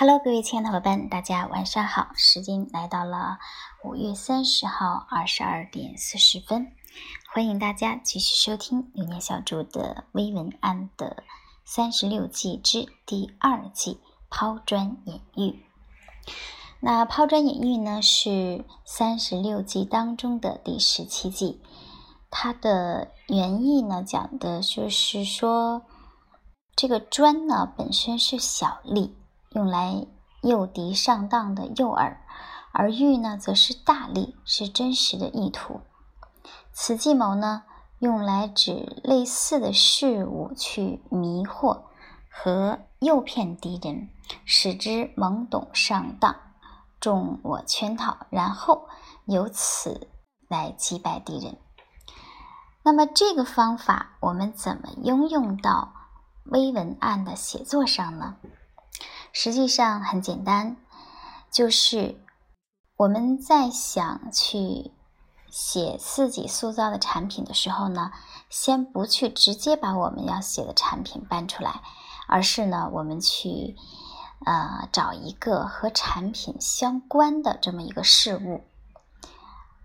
Hello，各位亲爱的伙伴，大家晚上好！时间来到了五月三十号二十二点四十分，欢迎大家继续收听流年小筑的微文案的三十六计之第二计抛砖引玉。那抛砖引玉呢，是三十六计当中的第十七计，它的原意呢，讲的就是说，这个砖呢本身是小利。用来诱敌上当的诱饵，而欲呢，则是大力，是真实的意图。此计谋呢，用来指类似的事物去迷惑和诱骗敌人，使之懵懂上当，中我圈套，然后由此来击败敌人。那么这个方法，我们怎么应用到微文案的写作上呢？实际上很简单，就是我们在想去写自己塑造的产品的时候呢，先不去直接把我们要写的产品搬出来，而是呢，我们去呃找一个和产品相关的这么一个事物，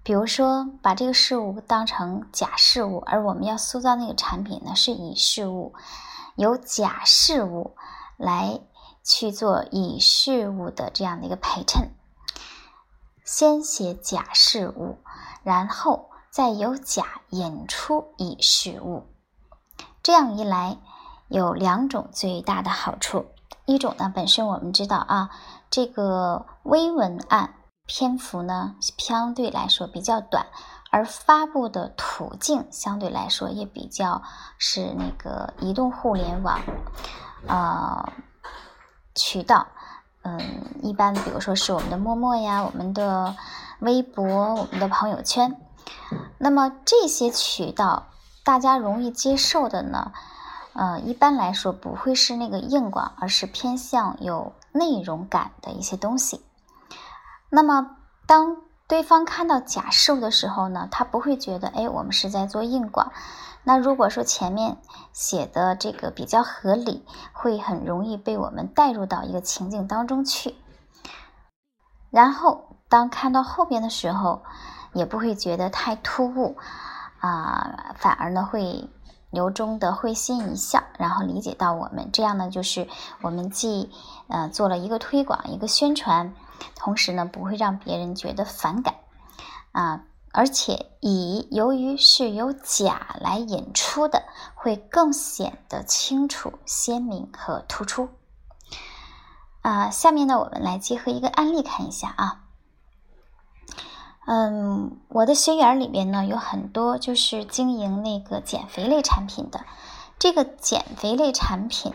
比如说把这个事物当成假事物，而我们要塑造那个产品呢是以事物，由假事物来。去做以事物的这样的一个陪衬，先写假事物，然后再由假引出以事物。这样一来，有两种最大的好处。一种呢，本身我们知道啊，这个微文案篇幅呢相对来说比较短，而发布的途径相对来说也比较是那个移动互联网，呃。渠道，嗯，一般比如说是我们的陌陌呀，我们的微博，我们的朋友圈。那么这些渠道，大家容易接受的呢，呃，一般来说不会是那个硬广，而是偏向有内容感的一些东西。那么当对方看到假事物的时候呢，他不会觉得，哎，我们是在做硬广。那如果说前面写的这个比较合理，会很容易被我们带入到一个情景当中去。然后当看到后边的时候，也不会觉得太突兀啊，反而呢会由衷的会心一笑，然后理解到我们这样呢，就是我们既呃做了一个推广、一个宣传，同时呢不会让别人觉得反感啊。而且乙由于是由甲来引出的，会更显得清楚、鲜明和突出。啊，下面呢，我们来结合一个案例看一下啊。嗯，我的学员里边呢，有很多就是经营那个减肥类产品的，这个减肥类产品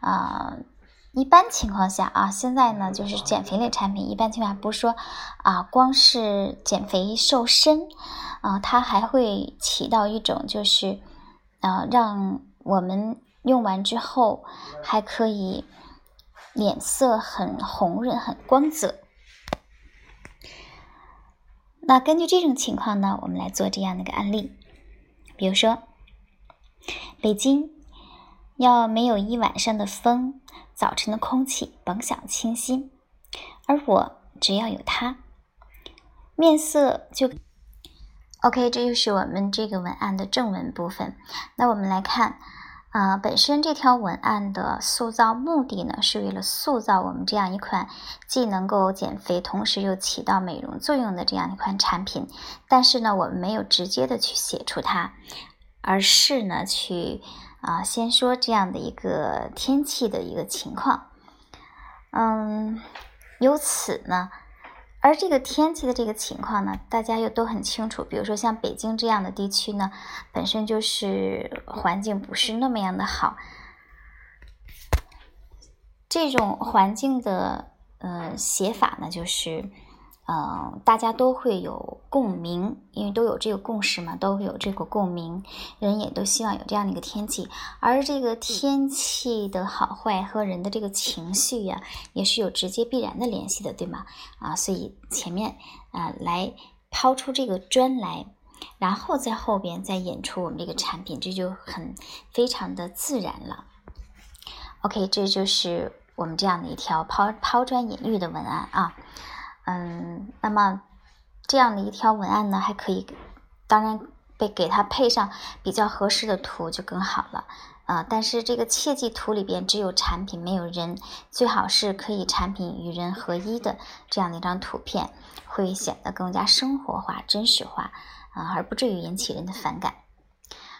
啊。一般情况下啊，现在呢就是减肥类产品，一般情况下不是说啊，光是减肥瘦身啊，它还会起到一种就是啊，让我们用完之后还可以脸色很红润、很光泽。那根据这种情况呢，我们来做这样的一个案例，比如说北京要没有一晚上的风。早晨的空气甭想清新，而我只要有它，面色就 OK。这就是我们这个文案的正文部分。那我们来看，啊，本身这条文案的塑造目的呢，是为了塑造我们这样一款既能够减肥，同时又起到美容作用的这样一款产品。但是呢，我们没有直接的去写出它，而是呢去。啊，先说这样的一个天气的一个情况，嗯，由此呢，而这个天气的这个情况呢，大家又都很清楚。比如说像北京这样的地区呢，本身就是环境不是那么样的好，这种环境的呃写法呢，就是。嗯，大家都会有共鸣，因为都有这个共识嘛，都会有这个共鸣，人也都希望有这样的一个天气，而这个天气的好坏和人的这个情绪呀，也是有直接必然的联系的，对吗？啊，所以前面啊来抛出这个砖来，然后在后边再演出我们这个产品，这就很非常的自然了。OK，这就是我们这样的一条抛抛砖引玉的文案啊，嗯，那么这样的一条文案呢，还可以，当然被给它配上比较合适的图就更好了啊。但是这个切记图里边只有产品没有人，最好是可以产品与人合一的这样的一张图片，会显得更加生活化、真实化啊，而不至于引起人的反感。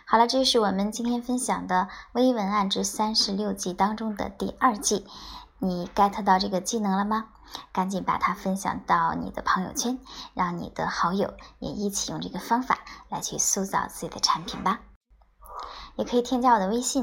好了，这是我们今天分享的微文案之三十六计当中的第二计。你 get 到这个技能了吗？赶紧把它分享到你的朋友圈，让你的好友也一起用这个方法来去塑造自己的产品吧。也可以添加我的微信。